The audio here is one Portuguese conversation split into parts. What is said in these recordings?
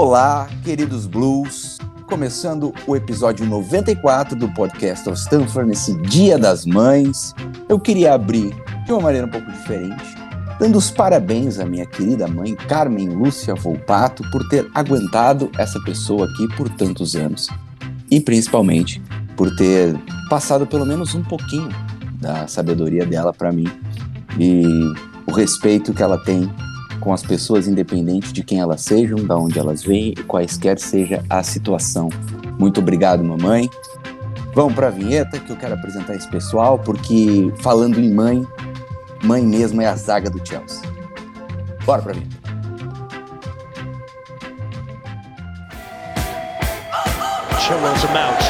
Olá, queridos Blues. Começando o episódio 94 do podcast of Stanford nesse Dia das Mães, eu queria abrir de uma maneira um pouco diferente, dando os parabéns à minha querida mãe, Carmen Lúcia Volpato, por ter aguentado essa pessoa aqui por tantos anos. E principalmente por ter passado pelo menos um pouquinho da sabedoria dela para mim e o respeito que ela tem com as pessoas, independente de quem elas sejam, de onde elas vêm e quaisquer seja a situação. Muito obrigado, mamãe. Vamos para a vinheta que eu quero apresentar esse pessoal, porque falando em mãe, mãe mesmo é a zaga do Chelsea. Bora para a vinheta. Chilwell's a mount.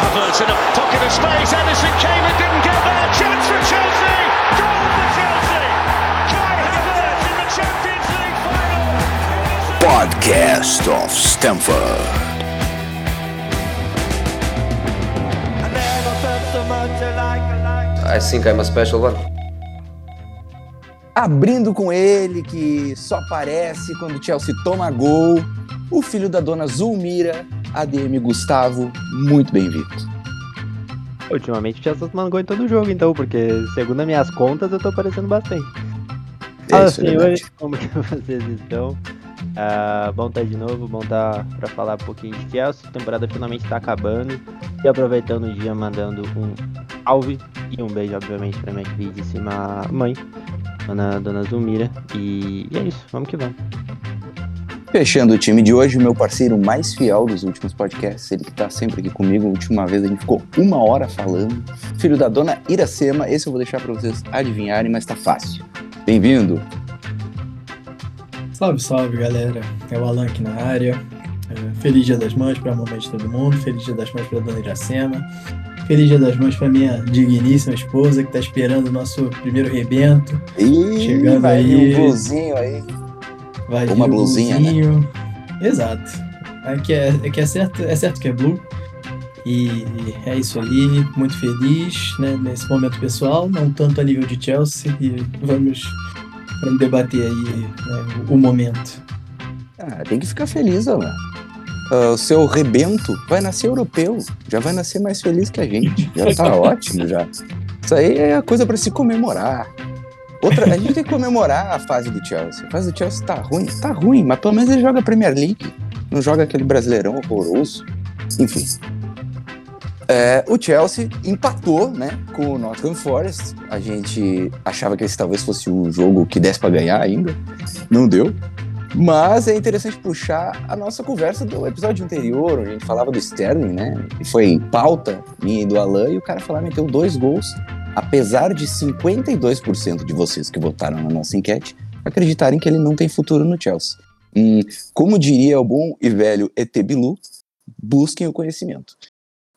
Havertz in a pocket of space. Anderson came and didn't get there. Chance for Chelsea. Podcast of Stanford. I think I'm a special one. Abrindo com ele, que só aparece quando o Chelsea toma gol, o filho da dona Zulmira, ADM Gustavo, muito bem-vindo. Ultimamente o Chelsea tá tomando gol em todo jogo, então, porque segundo as minhas contas eu tô aparecendo bastante. Fala, é senhores, verdade. como que vocês estão? Ah, bom estar de novo, bom estar pra falar um pouquinho de Chelsea. A temporada finalmente tá acabando. E aproveitando o dia, mandando um salve e um beijo, obviamente, pra minha queridíssima mãe, dona, dona Zulmira. E, e é isso, vamos que vamos. Fechando o time de hoje, o meu parceiro mais fiel dos últimos podcasts, ele que tá sempre aqui comigo. A última vez a gente ficou uma hora falando. Filho da dona Iracema, esse eu vou deixar pra vocês adivinharem, mas tá fácil. Bem-vindo. Salve, salve galera. É o Alan aqui na área. É, feliz Dia das Mães para a mamãe de todo mundo. Feliz Dia das Mães para a dona Iracema. Feliz Dia das Mães para minha digníssima esposa que está esperando o nosso primeiro rebento. Ih, Chegando vai aí. um blusinho aí. Vai Uma vir blusinha, né? blusinho. Exato. É que é, é que é certo, é certo que é blue. E é isso aí, muito feliz né, nesse momento pessoal, não tanto a nível de Chelsea, e vamos, vamos debater aí né, o, o momento. Ah, tem que ficar feliz, Alan. Ah, o seu rebento vai nascer europeu. Já vai nascer mais feliz que a gente. Já tá ótimo já. Isso aí é a coisa pra se comemorar. Outra, a gente tem que comemorar a fase do Chelsea. A fase do Chelsea tá ruim, tá ruim, mas pelo menos ele joga Premier League. Não joga aquele brasileirão horroroso. Enfim. É, o Chelsea empatou, né, com o Nottingham Forest. A gente achava que esse talvez fosse o jogo que desse pra ganhar ainda. Não deu. Mas é interessante puxar a nossa conversa do episódio anterior, onde a gente falava do Sterling, né? E foi pauta minha e do Alan, e o cara falou, meteu dois gols, apesar de 52% de vocês que votaram na nossa enquete acreditarem que ele não tem futuro no Chelsea. Hum, como diria o bom e velho ET Bilu, busquem o conhecimento,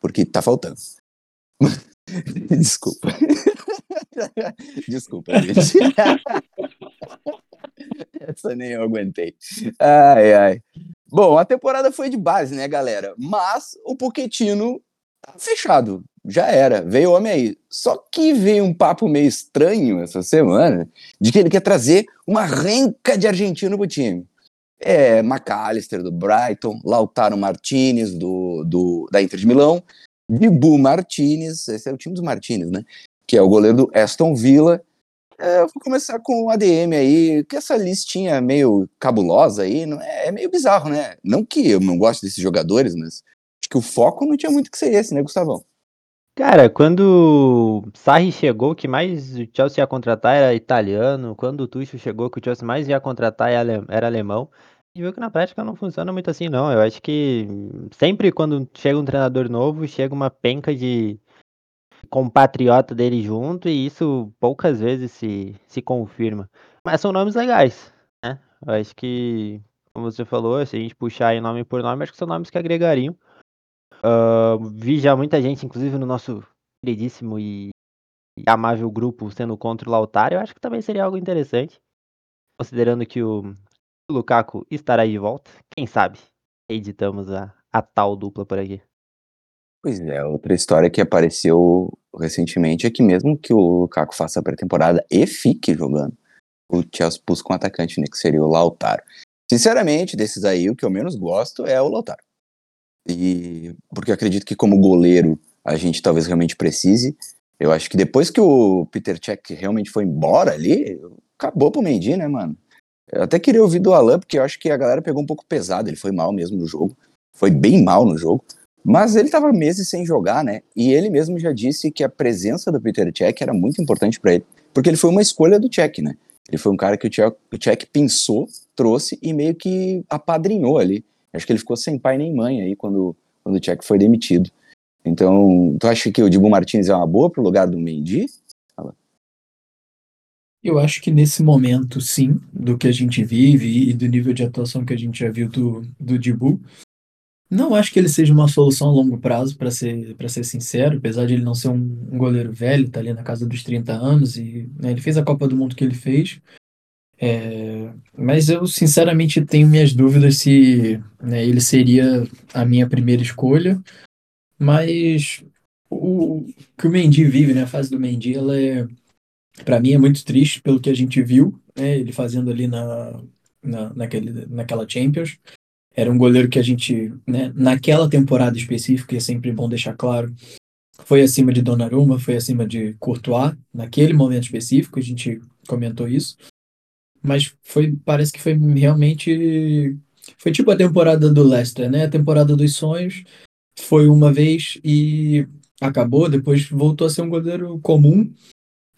porque tá faltando. Desculpa. Desculpa, gente. Essa nem eu aguentei. Ai, ai. Bom, a temporada foi de base, né, galera? Mas o Poquetino tá fechado. Já era. Veio homem aí. Só que veio um papo meio estranho essa semana de que ele quer trazer uma renca de argentino pro time. É McAllister do Brighton, Lautaro Martinez do, do, da Inter de Milão, Bibu Martinez, esse é o time dos Martinez, né? Que é o goleiro do Aston Villa. É, eu vou começar com o ADM aí, que essa listinha meio cabulosa aí, não é, é meio bizarro, né? Não que eu não goste desses jogadores, mas acho que o foco não tinha muito que ser esse, né, Gustavão? Cara, quando Sarri chegou, que mais o Chelsea ia contratar era italiano. Quando o Tuchel chegou, que o Chelsea mais ia contratar era alemão. E viu que na prática não funciona muito assim, não. Eu acho que sempre quando chega um treinador novo, chega uma penca de compatriota dele junto, e isso poucas vezes se, se confirma. Mas são nomes legais, né? Eu acho que, como você falou, se a gente puxar aí nome por nome, acho que são nomes que agregariam. Ah, vi já muita gente, inclusive no nosso queridíssimo e e amável grupo sendo contra o Lautaro, eu acho que também seria algo interessante. Considerando que o Lukaku estará de volta, quem sabe editamos a, a tal dupla por aqui. Pois é, outra história que apareceu recentemente é que mesmo que o Lukaku faça a pré-temporada e fique jogando, o Chelsea busca um atacante, né, que seria o Lautaro. Sinceramente, desses aí, o que eu menos gosto é o Lautaro. E porque eu acredito que como goleiro a gente talvez realmente precise. Eu acho que depois que o Peter Cech realmente foi embora ali, acabou pro Mendy, né, mano? Eu até queria ouvir do Alan, porque eu acho que a galera pegou um pouco pesado, ele foi mal mesmo no jogo. Foi bem mal no jogo. Mas ele tava meses sem jogar, né? E ele mesmo já disse que a presença do Peter Cech era muito importante para ele, porque ele foi uma escolha do Cech, né? Ele foi um cara que o Cech pensou, trouxe e meio que apadrinhou ali. Acho que ele ficou sem pai nem mãe aí quando, quando o Cech foi demitido. Então, tu acha que o Dibu Martins é uma boa pro lugar do Mendy? Eu acho que nesse momento, sim, do que a gente vive e do nível de atuação que a gente já viu do, do Dibu, não acho que ele seja uma solução a longo prazo, para ser, pra ser sincero, apesar de ele não ser um, um goleiro velho, tá ali na casa dos 30 anos, e né, ele fez a Copa do Mundo que ele fez. É, mas eu, sinceramente, tenho minhas dúvidas se né, ele seria a minha primeira escolha. Mas o que o Mendy vive, né, a fase do Mendy, ela é, para mim, é muito triste pelo que a gente viu, né, ele fazendo ali na, na, naquele, naquela Champions. Era um goleiro que a gente, né, naquela temporada específica, é sempre bom deixar claro, foi acima de Donnarumma, foi acima de Courtois, naquele momento específico, a gente comentou isso. Mas foi, parece que foi realmente foi tipo a temporada do Leicester, né? A temporada dos sonhos foi uma vez e acabou, depois voltou a ser um goleiro comum.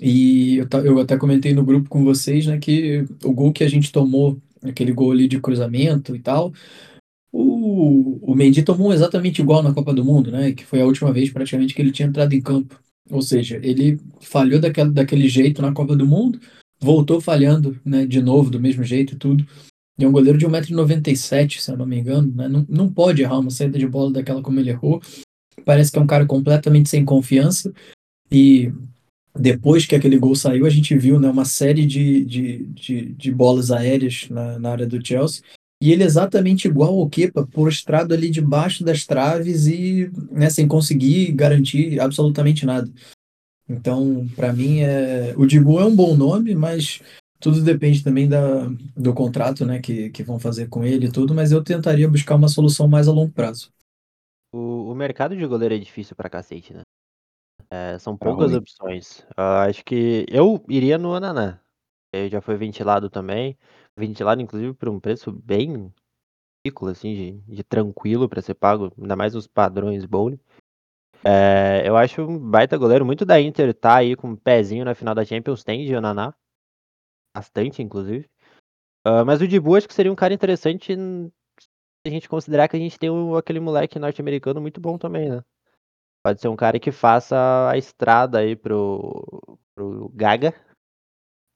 E eu, eu até comentei no grupo com vocês, né, que o gol que a gente tomou, aquele gol ali de cruzamento e tal, o, o Mendy tomou exatamente igual na Copa do Mundo, né, que foi a última vez praticamente que ele tinha entrado em campo. Ou seja, ele falhou daquele, jeito na Copa do Mundo, voltou falhando, né, de novo, do mesmo jeito e tudo. E é um goleiro de 1,97m, se eu não me engano, né? Não, não pode errar uma saída de bola daquela como ele errou. Parece que é um cara completamente sem confiança. E depois que aquele gol saiu, a gente viu né, uma série de, de, de, de bolas aéreas na, na área do Chelsea. E ele é exatamente igual ao Kepa, prostrado ali debaixo das traves e né, sem conseguir garantir absolutamente nada. Então, para mim, é... o Dibu é um bom nome, mas tudo depende também da, do contrato né, que, que vão fazer com ele e tudo, mas eu tentaria buscar uma solução mais a longo prazo. O, o mercado de goleiro é difícil pra cacete, né? É, são poucas ruim. opções. Uh, acho que eu iria no Ananá. Ele já foi ventilado também. Ventilado, inclusive, por um preço bem ridículo, assim, de, de tranquilo para ser pago, ainda mais os padrões bowling. É, eu acho um baita goleiro, muito da Inter tá aí com um pezinho na final da Champions, tem de Ananá bastante, inclusive. Uh, mas o Dibu acho que seria um cara interessante se a gente considerar que a gente tem um, aquele moleque norte-americano muito bom também, né? Pode ser um cara que faça a estrada aí pro, pro Gaga.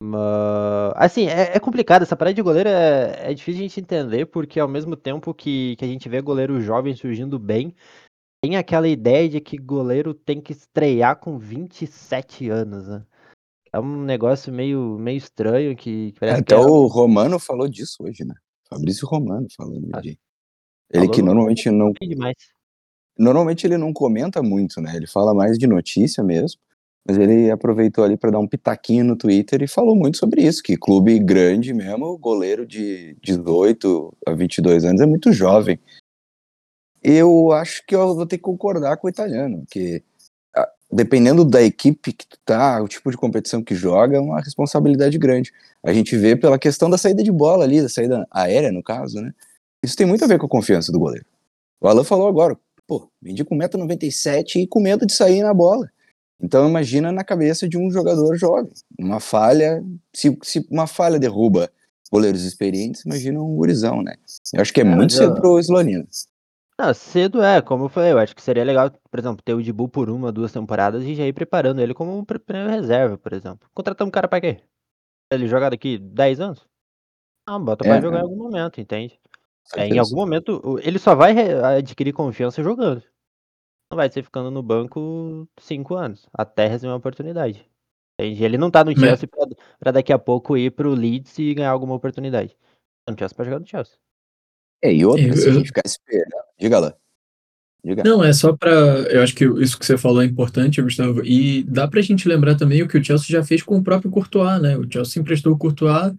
Mas, assim, é, é, complicado. Essa parada de goleiro é, é, difícil a gente entender, porque ao mesmo tempo que, que a gente vê goleiro jovem surgindo bem, tem aquela ideia de que goleiro tem que estrear com 27 anos, né? É um negócio meio, meio estranho que, Até que é... o Romano falou disso hoje, né? Fabrício Romano falando Ah, de. Ele que normalmente não. demais. Normalmente ele não comenta muito, né? Ele fala mais de notícia mesmo. Mas ele aproveitou ali para dar um pitaquinho no Twitter e falou muito sobre isso, que clube grande mesmo, goleiro de 18 a 22 anos é muito jovem. Eu acho que eu vou ter que concordar com o italiano, que ah, dependendo da equipe que tu tá, o tipo de competição que joga, é uma responsabilidade grande. A gente vê pela questão da saída de bola ali, da saída aérea, no caso, né? Isso tem muito a ver com a confiança do goleiro. O Alan falou agora, pô, vendi com 1,97m e com medo de sair na bola. Então imagina na cabeça de um jogador jovem. Uma falha, se, se uma falha derruba goleiros experientes, imagina um gurizão, né? Eu acho que é, É, muito mas cedo eu- pro Slonina. Não, cedo é, como eu falei, eu acho que seria legal, por exemplo, ter o Dibu por uma, duas temporadas e já ir preparando ele como um reserva, por exemplo. Contratar um cara pra quê? Pra ele jogar daqui 10 anos? Não, bota pra É, jogar é. em algum momento, entende? É, em algum momento, ele só vai adquirir confiança jogando. Não vai ser ficando no banco cinco anos, até receber uma oportunidade. Entende? Ele não tá no Chelsea pra, pra daqui a pouco ir pro Leeds e ganhar alguma oportunidade. Tá no Chelsea pra jogar no Chelsea. É, e outra, Eu- se a eu- gente ficar esperando. Diga lá. Diga. Não, é só pra. Eu acho que isso que você falou é importante, Gustavo. E dá pra gente lembrar também o que o Chelsea já fez com o próprio Courtois, né? O Chelsea emprestou o Courtois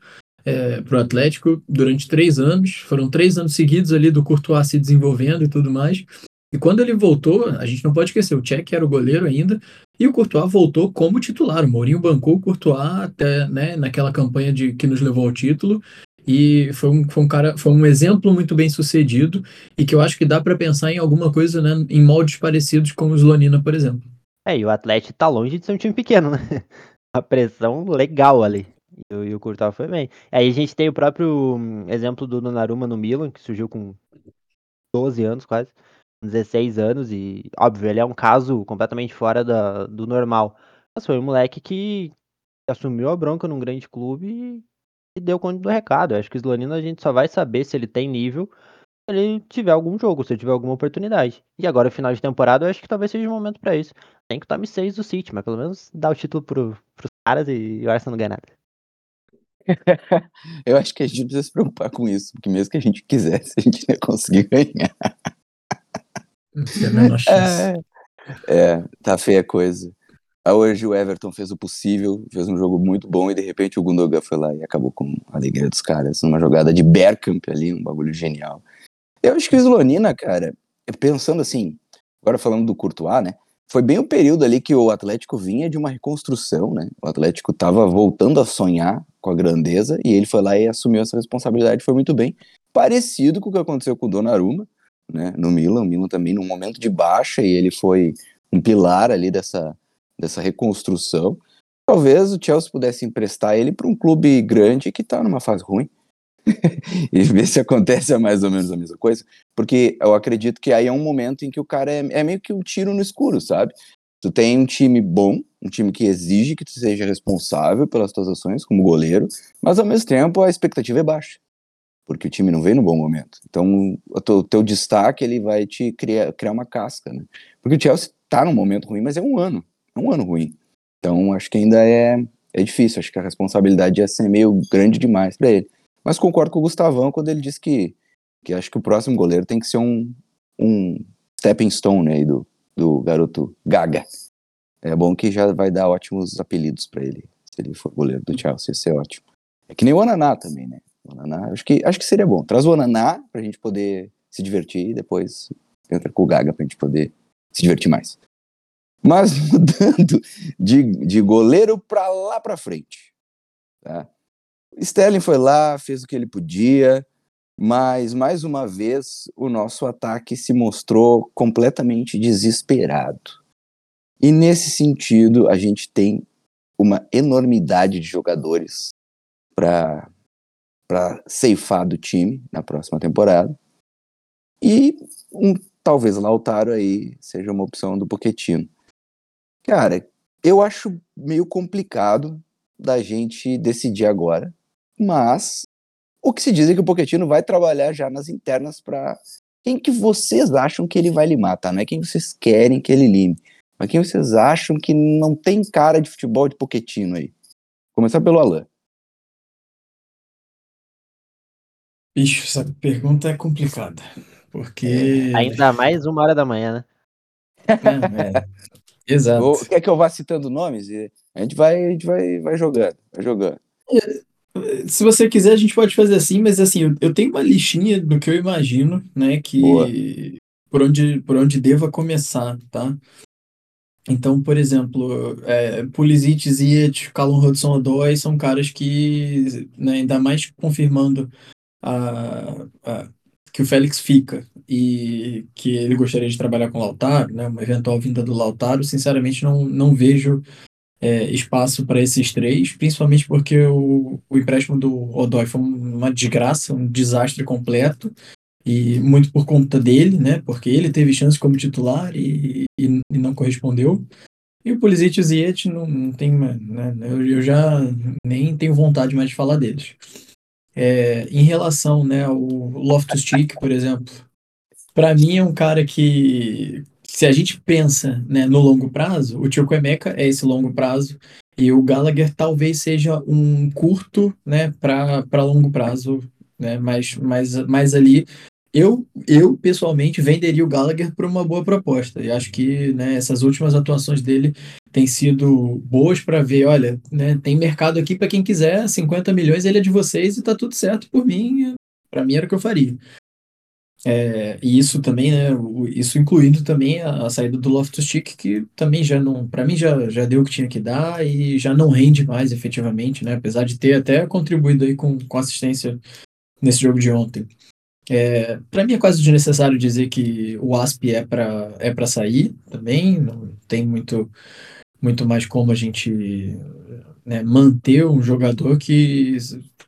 é, para o Atlético durante três anos. Foram três anos seguidos ali do Courtois se desenvolvendo e tudo mais. E quando ele voltou, a gente não pode esquecer, o Tchek era o goleiro ainda, e o Courtois voltou como titular. O Mourinho bancou o Courtois até né, naquela campanha de, que nos levou ao título. E foi um, foi um cara, foi um exemplo muito bem sucedido e que eu acho que dá para pensar em alguma coisa, né, em moldes parecidos com o Slonina, por exemplo. É, e o Atlético tá longe de ser um time pequeno, né? A pressão legal ali. E, o- e o Courtois foi bem. Aí a gente tem o próprio hum, exemplo do Donnarumma no Milan, que surgiu com 12 anos quase, 16 anos, e óbvio, ele é um caso completamente fora da, do normal. Mas foi um moleque que assumiu a bronca num grande clube e, deu conta do recado. Eu acho que o Slonina a gente só vai saber se ele tem nível se ele tiver algum jogo, se ele tiver alguma oportunidade. E agora, final de temporada, eu acho que talvez seja o momento pra isso. Tem que o top 6 do City, mas pelo menos dá o título pro, pros caras e o Arsenal não ganha nada. Eu acho que a gente precisa se preocupar com isso, porque mesmo que a gente quisesse, a gente não ia conseguir ganhar. Não tem a menor chance. É, tá feia a coisa. Ah, Hoje o Everton fez o possível, fez um jogo muito bom e de repente o Gundogan foi lá e acabou com a alegria dos caras, numa jogada de Bergkamp ali, um bagulho genial. Eu acho que o Slonina, cara, pensando assim, agora falando do Courtois, né? Foi bem o período ali que o Atlético vinha de uma reconstrução, né? O Atlético tava voltando a sonhar com a grandeza e ele foi lá e assumiu essa responsabilidade, foi muito bem. Parecido com o que aconteceu com o Donnarumma, né? No Milan, o Milan também num momento de baixa e ele foi um pilar ali dessa, dessa reconstrução. Talvez o Chelsea pudesse emprestar ele para um clube grande que tá numa fase ruim. e ver se acontece mais ou menos a mesma coisa. Porque eu acredito que aí é um momento em que o cara é, é meio que um tiro no escuro, sabe? Tu tem um time bom, um time que exige que tu seja responsável pelas tuas ações como goleiro, mas ao mesmo tempo a expectativa é baixa. Porque o time não vem no bom momento. Então, o teu, teu destaque ele vai te criar, criar uma casca, né? Porque o Chelsea tá num momento ruim, mas é um ano. É um ano ruim. Então, acho que ainda é, é difícil. Acho que a responsabilidade ia ser meio grande demais para ele. Mas concordo com o Gustavão quando ele disse que, que acho que o próximo goleiro tem que ser um, um stepping stone aí do, do garoto Gaga. É bom que já vai dar ótimos apelidos para ele, se ele for goleiro do Chelsea, ia ser ótimo. É que nem o Ananá também, né? O Ananá, acho que, acho que seria bom. Traz o Ananá pra gente poder se divertir e depois entra com o Gaga pra gente poder se divertir mais. Mas mudando de, de goleiro pra lá pra frente. Tá? Sterling foi lá, fez o que ele podia, mas mais uma vez o nosso ataque se mostrou completamente desesperado. E nesse sentido, a gente tem uma enormidade de jogadores para para ceifar do time na próxima temporada. E um talvez Lautaro aí seja uma opção do Pochettino. Cara, eu acho meio complicado da gente decidir agora, mas o que se diz é que o Pochettino vai trabalhar já nas internas para quem que vocês acham que ele vai limar, tá? Não é quem vocês querem que ele lime, mas quem vocês acham que não tem cara de futebol de Pochettino aí. Começar pelo Alan. Bicho, essa pergunta é complicada. Porque. Ainda mais uma hora da manhã, né? É, é. Exato. Ou, quer que eu vá citando nomes? E A gente vai, a gente vai, vai jogando, vai jogando. Se você quiser, a gente pode fazer assim, mas assim, eu, eu tenho uma listinha do que eu imagino, né, que Boa. por onde, por onde deva começar, tá? Então, por exemplo, é, Pulisic, Ziyech, Callum Hudson-Odoi são caras que, né, ainda mais confirmando a, a- que o Félix fica e que ele gostaria de trabalhar com o Lautaro, né, uma eventual vinda do Lautaro, sinceramente não, não vejo é, espaço para esses três, principalmente porque o, o empréstimo do Odoi foi uma desgraça, um desastre completo, e muito por conta dele, né? Porque ele teve chance como titular e, e, e não correspondeu. E o Pulisic e o Ziyech não, não tem, né? Eu, eu já nem tenho vontade mais de falar deles. É, em relação, né, ao Loftus-Cheek, por exemplo, para mim é um cara que, se a gente pensa, né, no longo prazo, o Chukwuemeka é esse longo prazo e o Gallagher talvez seja um curto, né, para longo prazo, né, mais, mais, mais ali. eu, eu pessoalmente venderia o Gallagher por uma boa proposta. E acho que né, essas últimas atuações dele têm sido boas para ver, olha, né, tem mercado aqui para quem quiser, 50 milhões ele é de vocês e tá tudo certo por mim. Para mim era o que eu faria. É, e isso também, né, isso incluindo também a, a saída do Loftus Cheek, que também já não, para mim já, já deu o que tinha que dar e já não rende mais efetivamente, né, apesar de ter até contribuído aí com, com assistência nesse jogo de ontem. É, para mim é quase desnecessário dizer que o ASP é para é para sair também, não tem muito muito mais como a gente né, manter um jogador que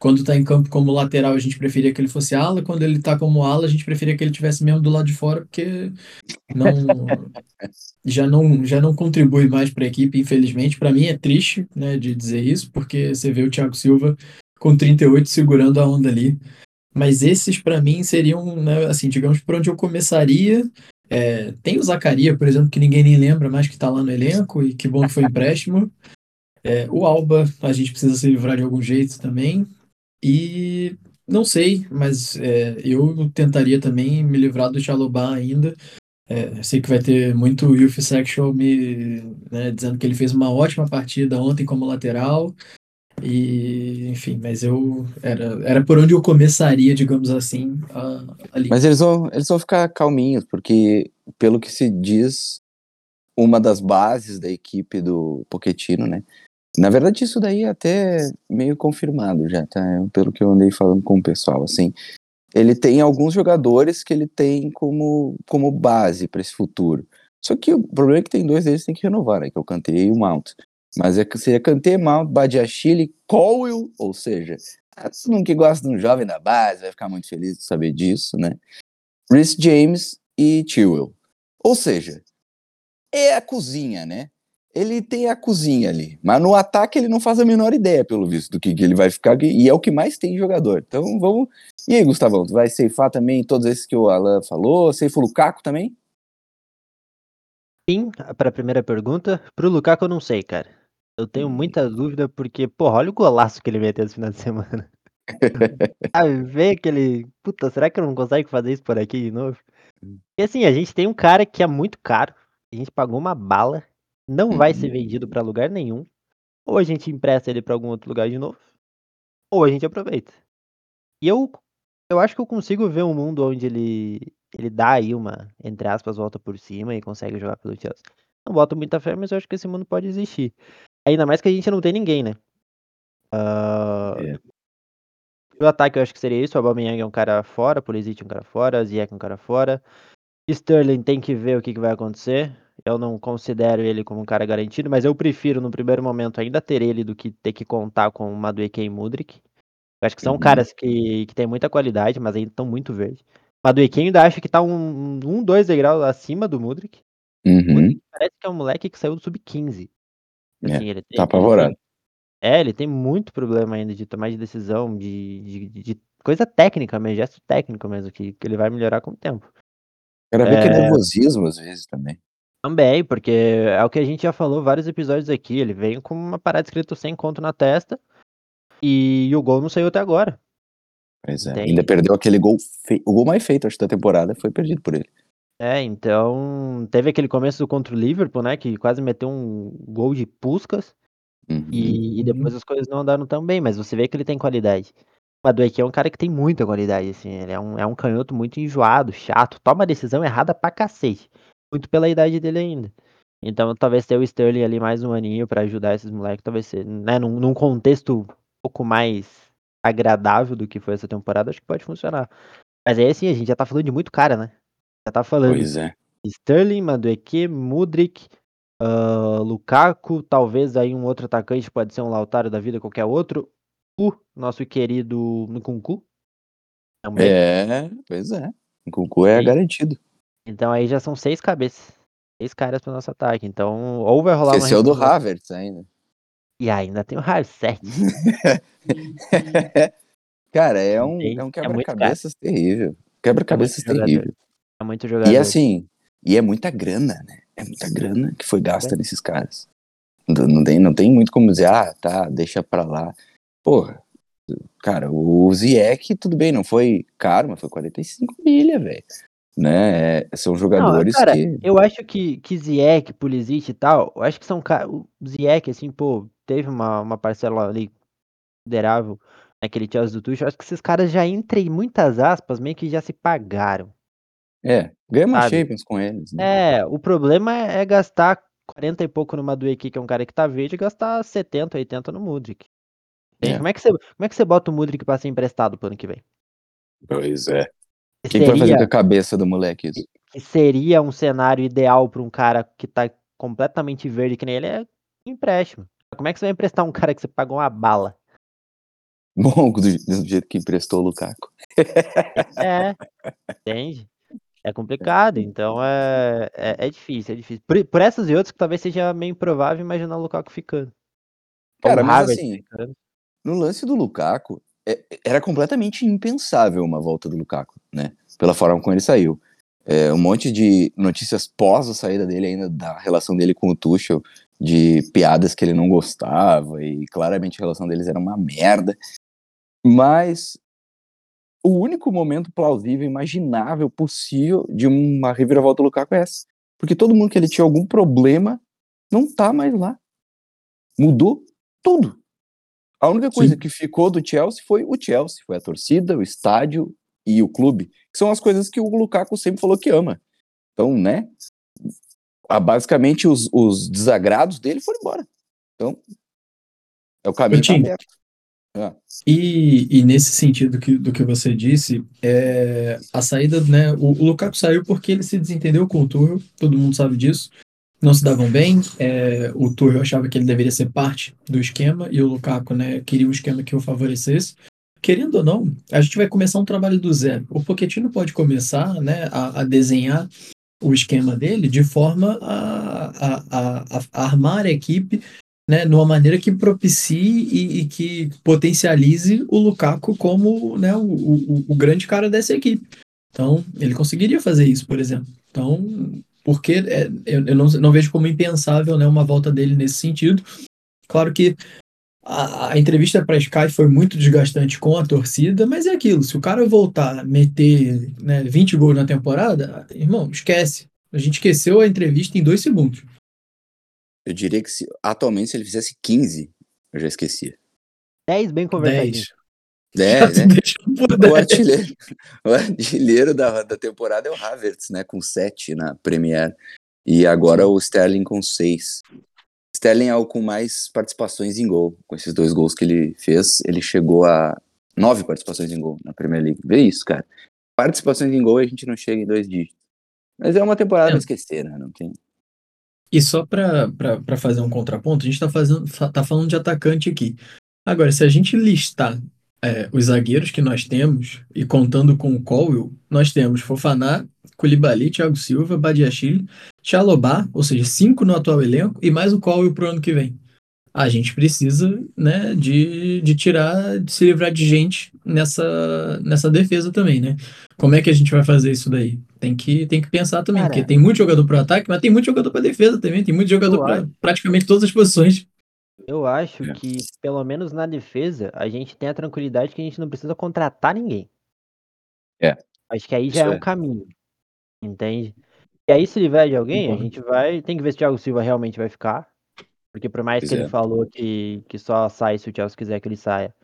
quando está em campo como lateral a gente preferia que ele fosse ala, quando ele está como ala a gente preferia que ele tivesse mesmo do lado de fora, porque não já não já não contribui mais para a equipe, infelizmente. Para mim é triste, né, de dizer isso, porque você vê o Thiago Silva com 38 segurando a onda ali. Mas esses, para mim, seriam, né, assim, digamos, por onde eu começaria. É, tem o Zacaria, por exemplo, que ninguém nem lembra mais que está lá no elenco, e que bom que foi empréstimo. É, o Alba, a gente precisa se livrar de algum jeito também. E não sei, mas é, eu tentaria também me livrar do Chalobah ainda. É, sei que vai ter muito Youth Sexual me né, dizendo que ele fez uma ótima partida ontem como lateral. E, enfim, mas eu era, era por onde eu começaria, digamos assim, a, ali. Mas eles vão, eles vão ficar calminhos, porque, pelo que se diz, uma das bases da equipe do Pochettino, né? Na verdade, isso daí é até meio confirmado já, tá? Pelo que eu andei falando com o pessoal, assim. Ele tem alguns jogadores que ele tem como, como base para esse futuro. Só que o problema é que tem dois deles que tem que renovar, né? Que é o Kanté e o Mount. Mas é seria Kanté, Mount, Badiachile, Colwell, ou seja, todo mundo que gosta de um jovem da base vai ficar muito feliz de saber disso, né? Rhys James e Chilwell. Ou seja, é a cozinha, né? Ele tem a cozinha ali, mas no ataque ele não faz a menor ideia, pelo visto, do que, que ele vai ficar, e é o que mais tem jogador. Então vamos. E aí, Gustavão, tu vai ceifar também todos esses que o Alan falou? Ceifa o Lukaku também? Sim, para a primeira pergunta. Pro Lukaku eu não sei, cara. Eu tenho Hum. muita dúvida, porque, porra, olha o golaço que ele meteu esse final de semana. Ah, ver aquele. Puta, será que eu não consigo fazer isso por aqui de novo? E assim, a gente tem um cara que é muito caro. A gente pagou uma bala. Não vai ser Uhum. vendido pra lugar nenhum. Ou a gente empresta ele pra algum outro lugar de novo. Ou a gente aproveita. E eu, eu acho que eu consigo ver um mundo onde ele, ele dá aí uma, entre aspas, volta por cima e consegue jogar pelo Chelsea. Não boto muita fé, mas eu acho que esse mundo pode existir. Ainda mais que a gente não tem ninguém, né? Ah, É. O ataque eu acho que seria isso. O Aubameyang é um cara fora, Pulisic é um cara fora, Ziyech é um cara fora. Sterling tem que ver o que, que vai acontecer. Eu não considero ele como um cara garantido, mas eu prefiro no primeiro momento ainda ter ele do que ter que contar com Madueke e Mudrik. Eu acho que são Uhum. caras que, que têm muita qualidade, mas ainda estão muito verdes. Madueke ainda acho que tá um, um, dois degraus acima do Mudrik. Uhum. Parece que é um moleque que saiu do sub-15. É, Assim, ele tem, tá apavorado. é, ele tem muito problema ainda de tomar de decisão, de, de, de- coisa técnica mesmo, gesto técnico mesmo, que, que ele vai melhorar com o tempo. Quero ver que é É. nervosismo às vezes também. Também, porque é o que a gente já falou vários episódios aqui, ele vem com uma parada escrito sem conto na testa e o gol não saiu até agora. Pois é. Tem. Ainda perdeu aquele gol. Fe... O gol mais feito, acho, da temporada foi perdido por ele. É, então teve aquele começo do contra o Liverpool, né, que quase meteu um gol de puscas Uhum. e, e depois as coisas não andaram tão bem, mas você vê que ele tem qualidade. O Madueke é um cara que tem muita qualidade, assim, ele é um, é um canhoto muito enjoado, chato, toma decisão errada pra cacete, muito pela idade dele ainda. Então talvez ter o Sterling ali mais um aninho pra ajudar esses moleques, talvez ser, né, num, num contexto um pouco mais agradável do que foi essa temporada, acho que pode funcionar. Mas aí assim, a gente já tá falando de muito cara, né? Já tá falando Pois é. Sterling, Madueke, Mudrik, ah, Lukaku, talvez aí um outro atacante, pode ser um Lautaro da vida, qualquer outro. O nosso querido Nkunku. Também. É, pois é. Cucu é Sim. garantido. Então aí já são seis cabeças. Seis caras pro nosso ataque. Então, ou vai rolar uma Esqueceu do reformulação- Havertz ainda. E ainda tem o Harset. Cara, é um, é um é quebra-cabeças terrível. Quebra-cabeças É terrível. É muito jogador. E assim, e é muita grana, né? É muita grana que foi gasta É. nesses caras. Não tem, não tem muito como dizer, ah, tá, deixa pra lá. Porra, cara, o Ziyech, tudo bem, não foi caro, mas foi 45 milha, velho. Né? É, são jogadores não, cara, que. Eu acho que, que Ziyech, Pulisic e tal, eu acho que são caras. O Ziyech, assim, pô, teve uma, uma parcela ali considerável naquele Chelsea do Tuchel. Eu acho que esses caras já, entre muitas aspas, meio que já se pagaram. É, ganha uma Sabe? Champions com eles. Né? É, o problema é, é gastar 40 e pouco no Madueke, que é um cara que tá verde, e gastar 70, 80 no Mudrik. É. Como, é que você, como é que você bota o Mudrik pra ser emprestado pro ano que vem? Pois é. O Que vai fazer com a cabeça do moleque isso? que seria um cenário ideal pra um cara que tá completamente verde que nem ele é empréstimo. Como é que você vai emprestar um cara que você pagou uma bala? Bom, do, do jeito que emprestou o Lukaku. É, entende? É complicado, então é, é, é difícil, é difícil. Por, por essas e outras que talvez seja meio improvável imaginar o Lukaku ficando. Cara, mas assim, ficando. No lance do Lukaku, é- era completamente impensável uma volta do Lukaku, né? Pela forma como ele saiu. É, um monte de notícias pós a saída dele ainda, da relação dele com o Tuchel, de piadas que ele não gostava, e claramente a relação deles era uma merda. Mas o único momento plausível, imaginável, possível de uma reviravolta do Lukaku é essa. Porque todo mundo que ele tinha algum problema não tá mais lá. Mudou tudo. A única coisa Sim. que ficou do Chelsea foi o Chelsea, foi a torcida, o estádio e o clube, que são as coisas que o Lukaku sempre falou que ama. Então, né? Basicamente, os, os desagrados dele foram embora. Então, é o caminho tá aberto. Ah, E, e nesse sentido que, do que você disse, é, a saída, né? O, o Lukaku saiu porque ele se desentendeu com o Tuchel, todo mundo sabe disso. Não se davam bem. é, o Tuchel achava que ele deveria ser parte do esquema e o Lukaku, né, queria um esquema que o favorecesse. Querendo ou não, a gente vai começar um trabalho do zero. O Pochettino pode começar, né, a, a desenhar o esquema dele de forma a, a, a, armar a equipe né, numa maneira que propicie e, e que potencialize o Lukaku como né, o, o, o grande cara dessa equipe. Então, ele conseguiria fazer isso, por exemplo. Então, porque é, eu, eu não, não vejo como impensável né, uma volta dele nesse sentido. Claro que a, a entrevista para Sky foi muito desgastante com a torcida, mas é aquilo: se o cara voltar a meter né, 20 gols na temporada, irmão, esquece. A gente esqueceu a entrevista em dois segundos. eu diria que se, atualmente, se ele fizesse 15, eu já esquecia. 10 bem conversadinhos. 10. 10, né? O 10. artilheiro, o artilheiro da, da temporada é o Havertz, né? Com 7 na Premier. E agora o Sterling com 6. Sterling é o com mais participações em gol. Com esses dois gols que ele fez, ele chegou a 9 participações em gol na Premier League. Vê isso, cara. Participações em gol a gente não chega em dois dígitos. Mas é uma temporada É. esquecer, né? Não tem. E só para fazer um contraponto, a gente está tá falando de atacante aqui. Agora, se a gente listar é, os zagueiros que nós temos, e contando com o Colwell, nós temos Fofaná, Koulibaly, Thiago Silva, Badiachile, Chalobah, ou seja, cinco no atual elenco, e mais o Colwell pro ano que vem. A gente precisa né, de, de tirar, de se livrar de gente nessa, nessa defesa também, né? Como é que a gente vai fazer isso daí? Tem que, tem que pensar também, porque tem muito jogador para ataque, mas tem muito jogador para defesa também, tem muito jogador para praticamente todas as posições. Eu acho É. que, pelo menos na defesa, a gente tem a tranquilidade que a gente não precisa contratar ninguém. É. Acho que aí já é é. um caminho. Entende? E aí, se livrar de alguém, a Concordo. gente vai. Tem que ver se o Thiago Silva realmente vai ficar. Porque por mais Pois que ele é. falou que, que só sai se o Chelsea quiser que ele saia.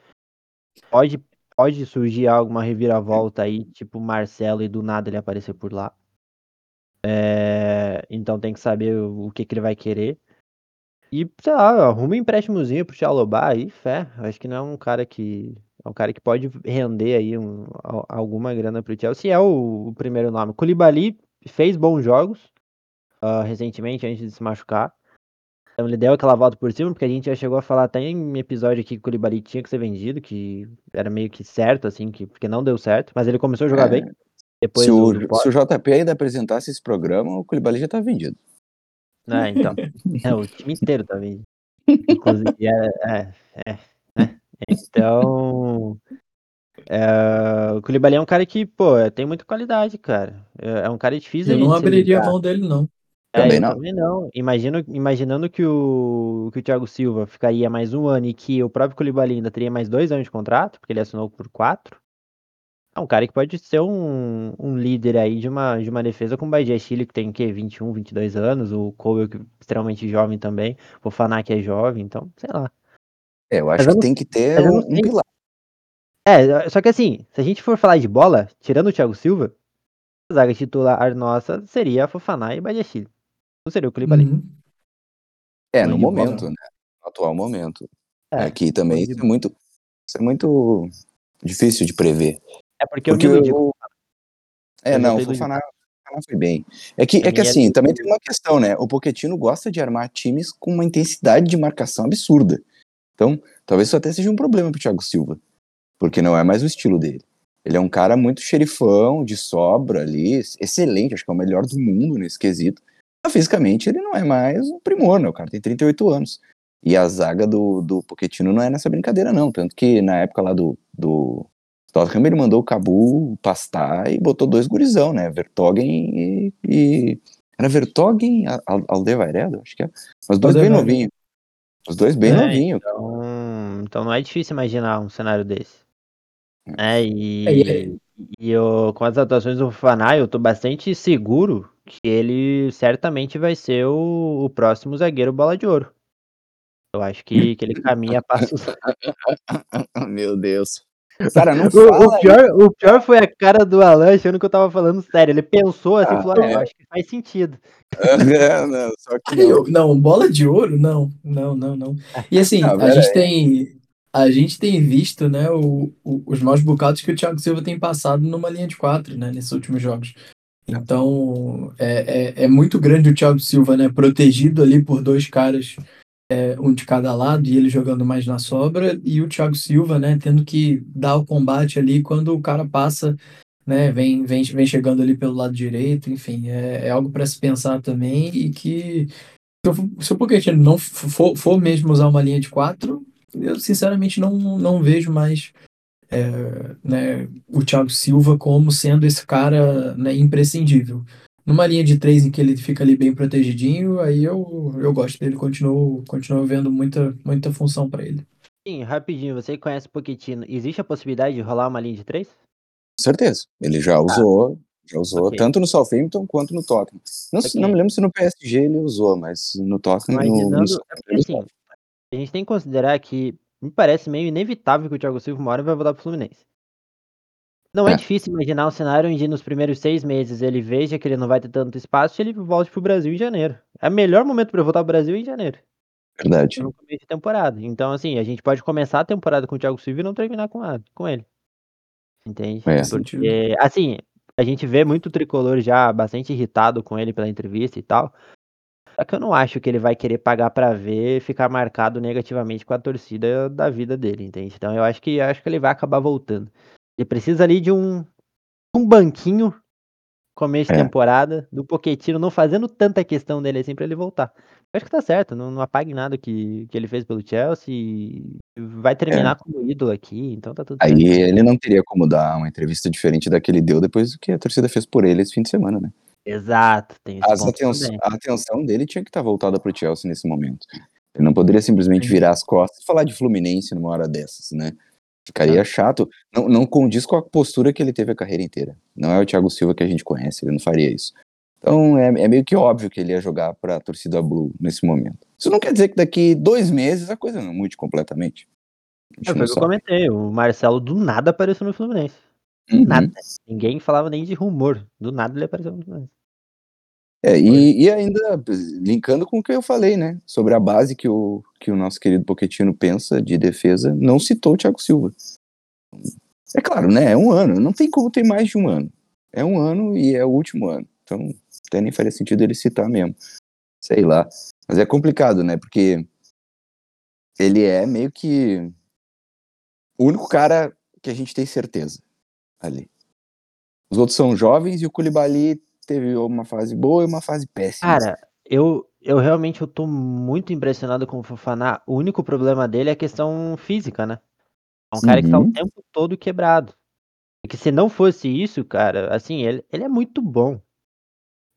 Pode, pode surgir alguma reviravolta aí, tipo Marcelo, e do nada ele aparecer por lá. É, então tem que saber o, o que, que ele vai querer. E, sei lá, arruma um empréstimozinho pro Chalobah aí, fé. Acho que não é um cara que. É um cara que pode render aí um- al- alguma grana pro Chelsea. É o, o primeiro nome. Koulibaly fez bons jogos ah, recentemente, antes de se machucar. Então ele deu aquela volta por cima, porque a gente já chegou a falar até em episódio aqui que o Koulibaly tinha que ser vendido, que era meio que certo, assim, que, porque não deu certo. Mas ele começou a jogar É, bem. Depois Se o, se o JP ainda apresentasse esse programa, o Koulibaly já tá vendido. É, então. É, o time inteiro tá vendo. Inclusive, é, é, é, né? Então. é, o Koulibaly é um cara que, pô, tem muita qualidade, cara. É, é um cara difícil Eu não abriria livrar. mão dele, não. É, Também eu não. também não. Imagino, imaginando que o, que o Thiago Silva ficaria mais um ano e que o próprio Koulibaly ainda teria mais dois anos de contrato, porque ele assinou por quatro. É um cara que pode ser um, um líder aí de uma, de uma defesa com o Badia Chile, que tem o quê? 21, 22 anos, o Cole que é extremamente jovem também, o Faná que é jovem, então, sei lá. É, eu acho Mas que não- tem que ter um, um pilar. É, só que assim, se a gente for falar de bola, tirando o Thiago Silva, a zaga titular nossa seria a Fofaná e Badia Chile. Não seria o Koulibaly. Uhum. É, no de bola. momento, né? No atual momento. É, Aqui também falando de isso é muito, isso é muito difícil de prever. É porque, eu Porque me iludi. o- É, Eu não, o iludido. Fofana, Fofana foi bem. É que, é que mim, assim, também tem uma questão, né? O Pochettino gosta de armar times com uma intensidade de marcação absurda. Então, talvez isso até seja um problema pro Thiago Silva. Porque não é mais o estilo dele. Ele é um cara muito xerifão, de sobra ali, excelente, acho que é o melhor do mundo nesse quesito. Mas fisicamente ele não é mais um primor, né? O cara tem 38 anos. E a zaga do, do Pochettino não é nessa brincadeira, não. Tanto que na época lá do, do Tottenham ele mandou o Cabu pastar e botou dois gurizão, né? Vertogen e. e- Era Vertogen Al- Al- Aldevarello, acho que é. Os dois bem novinhos. Os dois bem É, novinhos. Então, então não é difícil imaginar um cenário desse. É, É, e e, e eu, com as atuações do Faná, eu tô bastante seguro que ele certamente vai ser o, o próximo zagueiro bola de ouro. Eu acho que, que ele caminha passos. Meu Deus. Cara, não O, fala o pior, o pior foi a cara do Alan achando que eu tava falando sério. Ele pensou assim e Ah, falou: "Ah, é. eu acho que faz sentido. É, não, só que não. eu- não, bola de ouro? Não, não, não, não. E assim, Não, a gente aí. tem. A gente tem visto, né, o, o- os maus bocados que o Thiago Silva tem passado numa linha de quatro, né, nesses últimos jogos. Então, é, é, é muito grande o Thiago Silva, né, protegido ali por dois caras, é, um de cada lado, e ele jogando mais na sobra, e o Thiago Silva, né, tendo que dar o combate ali quando o cara passa, né, vem, vem, vem chegando ali pelo lado direito, enfim, é, é algo para se pensar também, e que se o- Pochettino não for, for mesmo usar uma linha de quatro, eu sinceramente não, não vejo mais é, né, o Thiago Silva como sendo esse cara né, imprescindível. Numa linha de três em que ele fica ali bem protegidinho, aí eu, eu gosto dele, continuo, continuo vendo muita, muita função para ele. Sim, rapidinho, você que conhece o Pochettino, existe a possibilidade de rolar uma linha de três? Com certeza. Ele já usou, já usou Ok. tanto no Southampton quanto no Tottenham. Não, Ok. não me lembro se no PSG ele usou, mas no Tottenham, no, no Imaginando. Southampton É assim, a gente tem que considerar que me parece meio inevitável que o Thiago Silva uma hora vai voltar pro Fluminense. Não é. É. difícil imaginar um cenário onde nos primeiros seis meses ele veja que ele não vai ter tanto espaço e ele volte pro Brasil em janeiro. É o melhor momento para voltar pro Brasil é em janeiro, Verdade. no começo de temporada. Então, assim, a gente pode começar a temporada com o Thiago Silva e não terminar com, a, com ele. Entende? É. Porque, assim, a gente vê muito tricolor já bastante irritado com ele pela entrevista e tal. Só que eu não acho que ele vai querer pagar pra ver e ficar marcado negativamente com a torcida da vida dele, entende? Então eu acho que eu acho que ele vai acabar voltando. Ele precisa ali de um, um banquinho começo de É. temporada, do Pochettino não fazendo tanta questão dele assim pra ele voltar. Eu acho que tá certo, não, não apague nada que, que ele fez pelo Chelsea e vai terminar como ídolo aqui, então tá tudo certo. Aí ele não teria como dar uma entrevista diferente da que ele deu depois do que a torcida fez por ele esse fim de semana, né? Exato, tem esse aten- também. a atenção dele tinha que estar voltada pro Chelsea nesse momento. Ele não poderia simplesmente virar as costas e falar de Fluminense numa hora dessas, né? Ficaria É. chato. Não, não condiz com a postura que ele teve a carreira inteira. Não é o Thiago Silva que a gente conhece, ele não faria isso. Então é, é meio que óbvio que ele ia jogar pra torcida Blue nesse momento. Isso não quer dizer que daqui dois meses a coisa não mude completamente. A É, foi o que eu comentei, o Marcelo do nada apareceu no Fluminense. Uhum. Nada. Ninguém falava nem de rumor. Do nada ele apareceu no Fluminense. É, e, e ainda linkando com o que eu falei, né? Sobre a base que o, que o nosso querido Pochettino pensa de defesa, não citou o Thiago Silva. É claro, né? É um ano, não tem como ter mais de um ano. É um ano e é o último ano. Então, até nem faria sentido ele citar mesmo. Sei lá. Mas é complicado, né? Porque ele é meio que o único cara que a gente tem certeza ali. Os outros são jovens e o Koulibaly teve uma fase boa e uma fase péssima. Cara, eu, eu realmente eu tô muito impressionado com o Fofaná. O único problema dele é a questão física, né? É um cara que tá o Uhum. tempo todo quebrado. E que se não fosse isso, cara, assim, ele, ele é muito bom.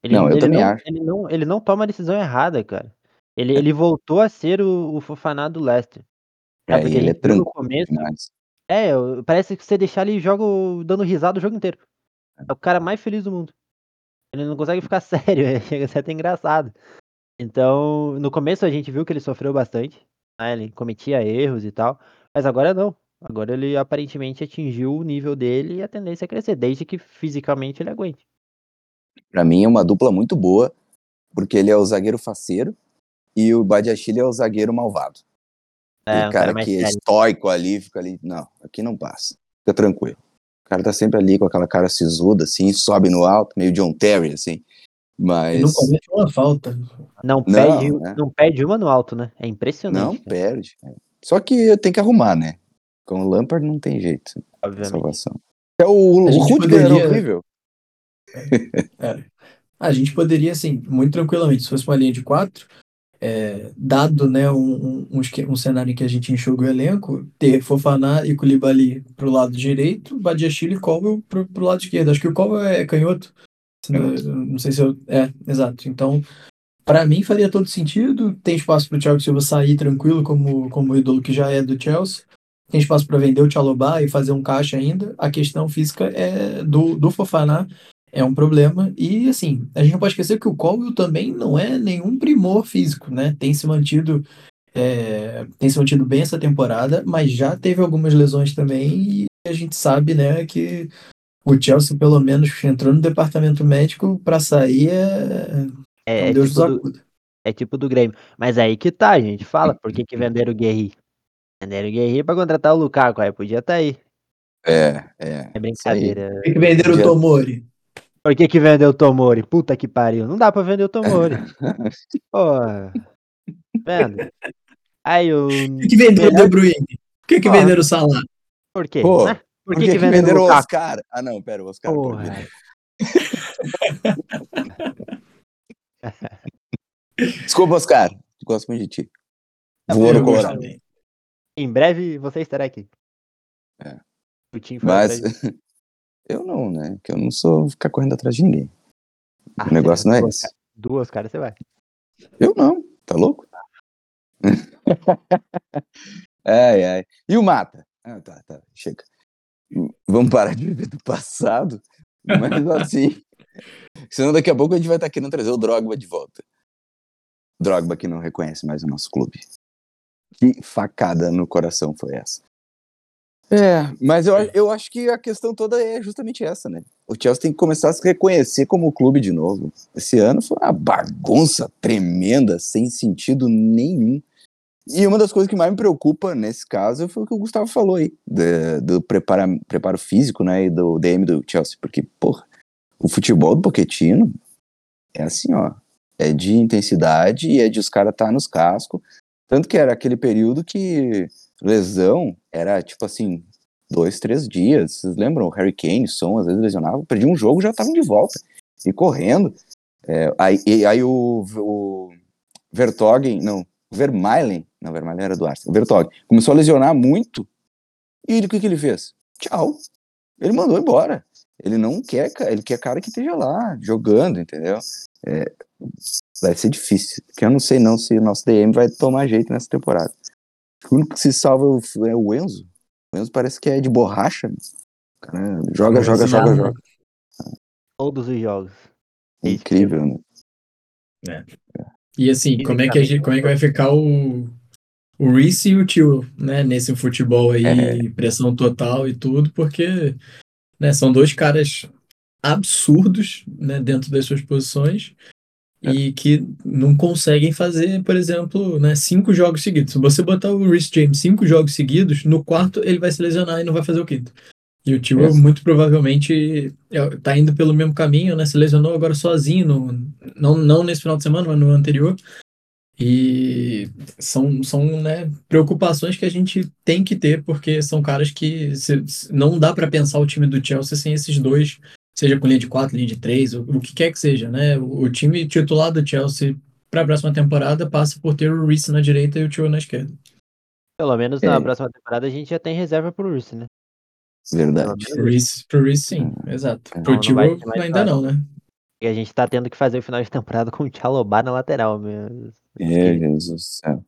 Ele, Não, eu ele também não, acho. Ele não, ele não toma a decisão errada, cara. Ele, ele voltou a ser o, o Fofaná do Leicester. É, porque a ele é tranquilo começo. demais. É, parece que você deixar ele joga dando risada o jogo inteiro. É o cara mais feliz do mundo. Ele não consegue ficar sério, é, chega a ser até engraçado. Então, no começo a gente viu que ele sofreu bastante, né, Ele cometia erros e tal, mas agora não. Agora ele aparentemente atingiu o nível dele e a tendência é crescer, desde que fisicamente ele aguente. Pra mim é uma dupla muito boa, porque ele é o zagueiro faceiro e o Badiachile é o zagueiro malvado. É, um cara, cara que é sério. estoico ali, fica ali. Não, aqui não passa. Fica tranquilo. O cara tá sempre ali com aquela cara sisuda, assim, sobe no alto, meio John Terry, assim. Mas não comete uma falta. Não, Não, perde, né? não perde uma no alto, né? É impressionante. não cara, perde. Só que tem que arrumar, né? Com o Lampard não tem jeito. obviamente. Salvação. É, o, A o gente Rudiger era poderia- horrível. É. A gente poderia, assim, muito tranquilamente, se fosse uma linha de quatro, é, dado né, um, um, um cenário em que a gente enxuga o elenco, ter Fofaná e Koulibaly pro lado direito, Badiachile e Colwell pro, pro lado esquerdo. Acho que o Colwell é canhoto. Se Não, não sei se eu... É, exato. Então, para mim faria todo sentido. Tem espaço pro Thiago Silva sair tranquilo como, como ídolo que já é do Chelsea. Tem espaço para vender o Tchalobá e fazer um caixa ainda. A questão física é do, do Fofaná é um problema. E assim, a gente não pode esquecer que o Colwell também não é nenhum primor físico, né? Tem se mantido, é, tem se mantido bem essa temporada, mas já teve algumas lesões também. E a gente sabe, né, que o Chelsea, pelo menos, entrou no departamento médico para sair é. É, Não é Deus tipo do, acuda. é tipo do Grêmio. Mas aí que tá, gente. Fala, por que, que venderam o Guerri? Venderam o Guerri pra contratar o Lukaku, aí podia tá aí. É, é. É brincadeira. Tem que vender o Tomori. Por que, que vendeu o Tomori? Puta que pariu. Não dá pra vender o Tomori. Porra. Vendo? Aí o. Por que, que venderam o De Bruyne? Por que, que venderam o Salah? Por quê? Pô, né? Por Por que, que venderam, venderam o o Lukaku? Oscar? Ah, não, pera, o Oscar. Porra. Desculpa, Oscar. Gosto muito de ti. Voa no Eu gosto Colorado. Em breve você estará aqui. É. Mas eu não, né? Que eu não sou ficar correndo atrás de ninguém. Ah, o negócio não é duas, esse. cara- Duas, cara, você vai. Eu não, tá louco? ai, ai. E o Mata? Ah, tá, tá, chega. Vamos parar de viver do passado, mas assim. Senão daqui a pouco a gente vai estar querendo trazer o Drogba de volta. Drogba que não reconhece mais o nosso clube. Que facada no coração foi essa? É, mas eu, eu acho que a questão toda é justamente essa, né? O Chelsea tem que começar a se reconhecer como clube de novo. Esse ano foi uma bagunça tremenda, sem sentido nenhum. E uma das coisas que mais me preocupa nesse caso foi o que o Gustavo falou aí, da- do, prepara, preparo físico, né, e do DM do Chelsea, porque, porra, o futebol do Pochettino é assim, ó, é de intensidade e é de os caras estar nos cascos, tanto que era aquele período que lesão era, tipo assim, dois, três dias, vocês lembram? O Harry Kane, Son, às vezes lesionava, perdia um jogo já estavam de volta, e correndo, É, aí, e aí o, o Vertonghen, não, o Vermaelen, não, Vermaelen era do Arsenal, o Vertonghen, começou a lesionar muito, e ele, o que, que ele fez? Tchau. Ele mandou embora. Ele não quer, ele quer cara que esteja lá, jogando, entendeu? É, vai ser difícil, porque eu não sei não se o nosso DM vai tomar jeito nessa temporada. O único que se salva é o, é Enzo. O Enzo parece que é de borracha. Cara joga, joga, joga, joga. Todos os jogos. Incrível, né? E assim, como é que, a gente, como é que vai ficar o, o Reece e o Tio, né, nesse futebol aí, É. pressão total e tudo, porque né, são dois caras absurdos né, dentro das suas posições e que não conseguem fazer, por exemplo, né, cinco jogos seguidos. Se você botar o Reece James cinco jogos seguidos, no quarto ele vai se lesionar e não vai fazer o quinto. E o Tio muito provavelmente é, tá indo pelo mesmo caminho, né? Se lesionou agora sozinho, no, não, não nesse final de semana, mas no anterior. E são, são né, preocupações que a gente tem que ter, porque são caras que se- não dá para pensar o time do Chelsea sem esses dois, seja com linha de quatro, linha de três, o, o que quer que seja, né? O, o time titular do Chelsea para a próxima temporada passa por ter o Reece na direita e o Tio na esquerda. Pelo menos É. na próxima temporada a gente já tem reserva pro Urso, né? Verdade. Pro Reece, pro Reece sim, exato. Não, Pro não Tio vai ter mais ainda não, né? E a gente tá tendo que fazer o final de temporada com o Tchalobá na lateral, meu. É, Jesus do céu.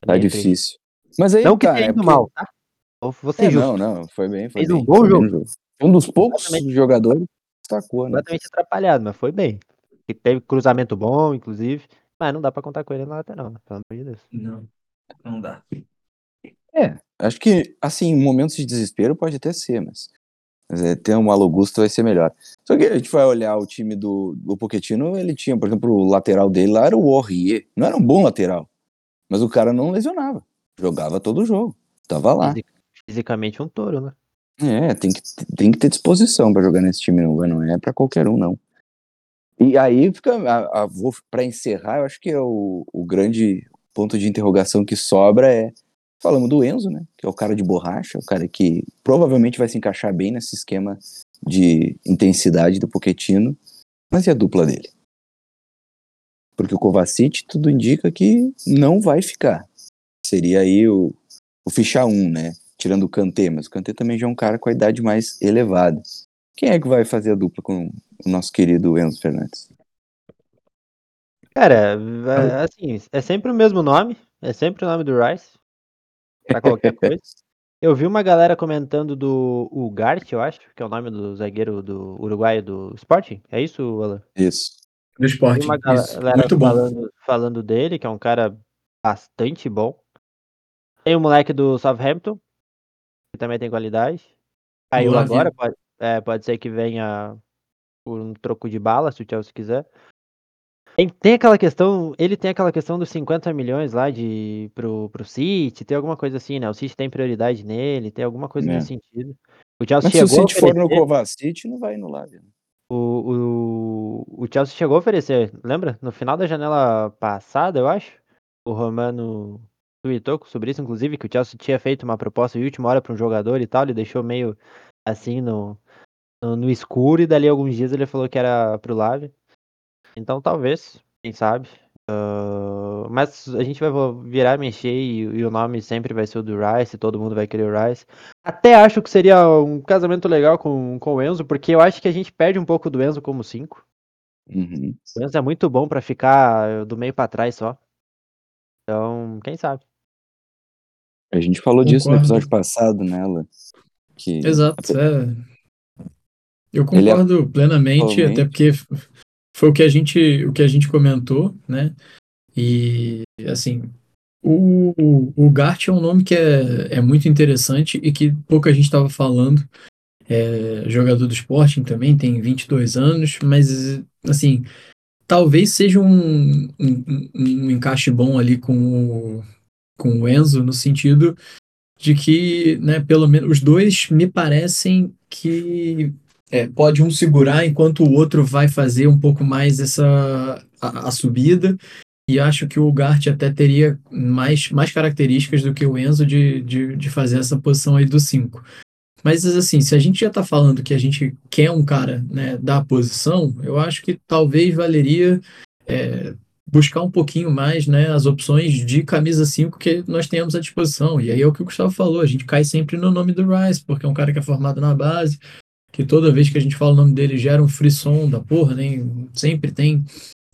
Tá Bem difícil. Mas aí Não que tá, tenha é ido porque- mal, tá? Ser É, justo. não, não, foi bem, foi Fez bem. um bom jogo. Um dos poucos Completamente. jogadores destacou, né? Completamente atrapalhado, mas foi bem. E teve cruzamento bom, inclusive. Mas não dá pra contar com ele na lateral, né? Pelo amor de Deus. Não, não dá. É, acho que, assim, em momentos de desespero pode até ser, mas, mas é, ter um Malo Augusto vai ser melhor. Só que a gente vai olhar o time do, do Pochettino, ele tinha, por exemplo, o lateral dele lá era o Orrier. Não era um bom lateral, mas o cara não lesionava. Jogava todo o jogo. Tava lá. Fisi- Fisicamente um touro, né? É, tem que, tem que ter disposição pra jogar nesse time, não, não é pra qualquer um, não. E aí fica, a, a, pra encerrar, eu acho que é o, o grande ponto de interrogação que sobra é, falamos do Enzo, né, que é o cara de borracha, o cara que provavelmente vai se encaixar bem nesse esquema de intensidade do Pochettino, mas e a dupla dele? Porque o Kovacic, tudo indica que não vai ficar. Seria aí o, o ficha 1, né? Tirando o Kanté, mas o Kanté também já é um cara com a idade mais elevada. Quem é que vai fazer a dupla com o nosso querido Enzo Fernandes? Cara, é, assim, é sempre o mesmo nome. É sempre o nome do Rice. Pra qualquer coisa. Eu vi uma galera comentando do Ugarte, eu acho, que é o nome do zagueiro do uruguaio do Sporting. É isso, Alan? Isso. Do esporte. uma Isso. galera Muito bom. falando, falando dele, que é um cara bastante bom. Tem o moleque do Southampton, que também tem qualidade. Caiu agora, pode, é, pode ser que venha por um troco de bala, se o Chelsea quiser. Tem, tem aquela questão, ele tem aquela questão dos 50 milhões lá de pro, pro City, tem alguma coisa assim, né? O City tem prioridade nele, tem alguma coisa É. nesse sentido. O Chelsea Mas se o chegou City for no Kovacic, não vai no Lávia. o, o, o Chelsea chegou a oferecer, lembra? No final da janela passada, eu acho, o Romano tweetou sobre isso, inclusive, que o Chelsea tinha feito uma proposta de última hora para um jogador e tal, ele deixou meio assim no, no, no escuro, e dali alguns dias ele falou que era pro Lave. Então talvez, quem sabe. Ah, mas a gente vai virar, mexer e, e o nome sempre vai ser o do Rice, todo mundo vai querer o Rice. Até acho que seria um casamento legal com, com o Enzo, porque eu acho que a gente perde um pouco do Enzo como 5. Uhum. O Enzo é muito bom pra ficar do meio pra trás só. Então, quem sabe? A gente falou disso no Concordo. episódio passado, né, Alan? Que Exato, é. Eu é- concordo plenamente, atualmente- até porque foi o que a gente, o que a gente comentou, né? E assim, o, o Gart é um nome que é, é muito interessante e que pouca gente estava falando. É jogador do Sporting também, tem 22 anos, mas assim, talvez seja um, um, um encaixe bom ali com o, com o Enzo, no sentido de que, né, pelo menos os dois me parecem que é, pode um segurar enquanto o outro vai fazer um pouco mais essa a, a subida. E acho que o Gart até teria mais, mais características do que o Enzo de, de, de fazer essa posição aí do 5. Mas assim, se a gente já está falando que a gente quer um cara né, da posição, eu acho que talvez valeria é, buscar um pouquinho mais né, as opções de camisa 5 que nós temos à disposição. E aí é o que o Gustavo falou, a gente cai sempre no nome do Rice, porque é um cara que é formado na base, que toda vez que a gente fala o nome dele gera um frisson da porra, né? Sempre tem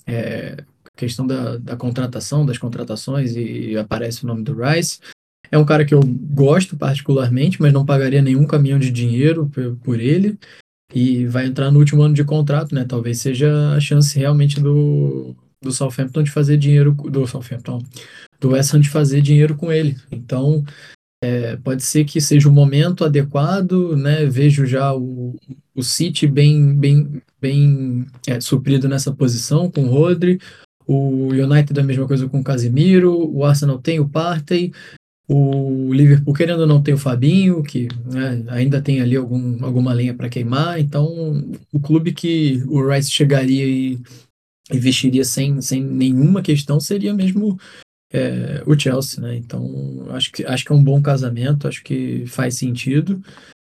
é, questão da, da contratação, das contratações, e aparece o nome do Rice. É um cara que eu gosto particularmente, mas não pagaria nenhum caminhão de dinheiro por, por ele. E vai entrar no último ano de contrato, né? Talvez seja a chance realmente do, do Southampton de fazer dinheiro. Do Southampton, do West Ham de fazer dinheiro com ele. Então, é, pode ser que seja o momento adequado, né? Vejo já o, o City bem, bem, bem é, suprido nessa posição com o Rodri. O United a mesma coisa com o Casemiro. O Arsenal tem o Partey. O Liverpool, querendo ou não, tem o Fabinho, que né, ainda tem ali algum, alguma lenha para queimar. Então, o clube que o Rice chegaria e investiria sem, sem nenhuma questão seria mesmo é, o Chelsea, né? Então, acho que, acho que é um bom casamento, acho que faz sentido.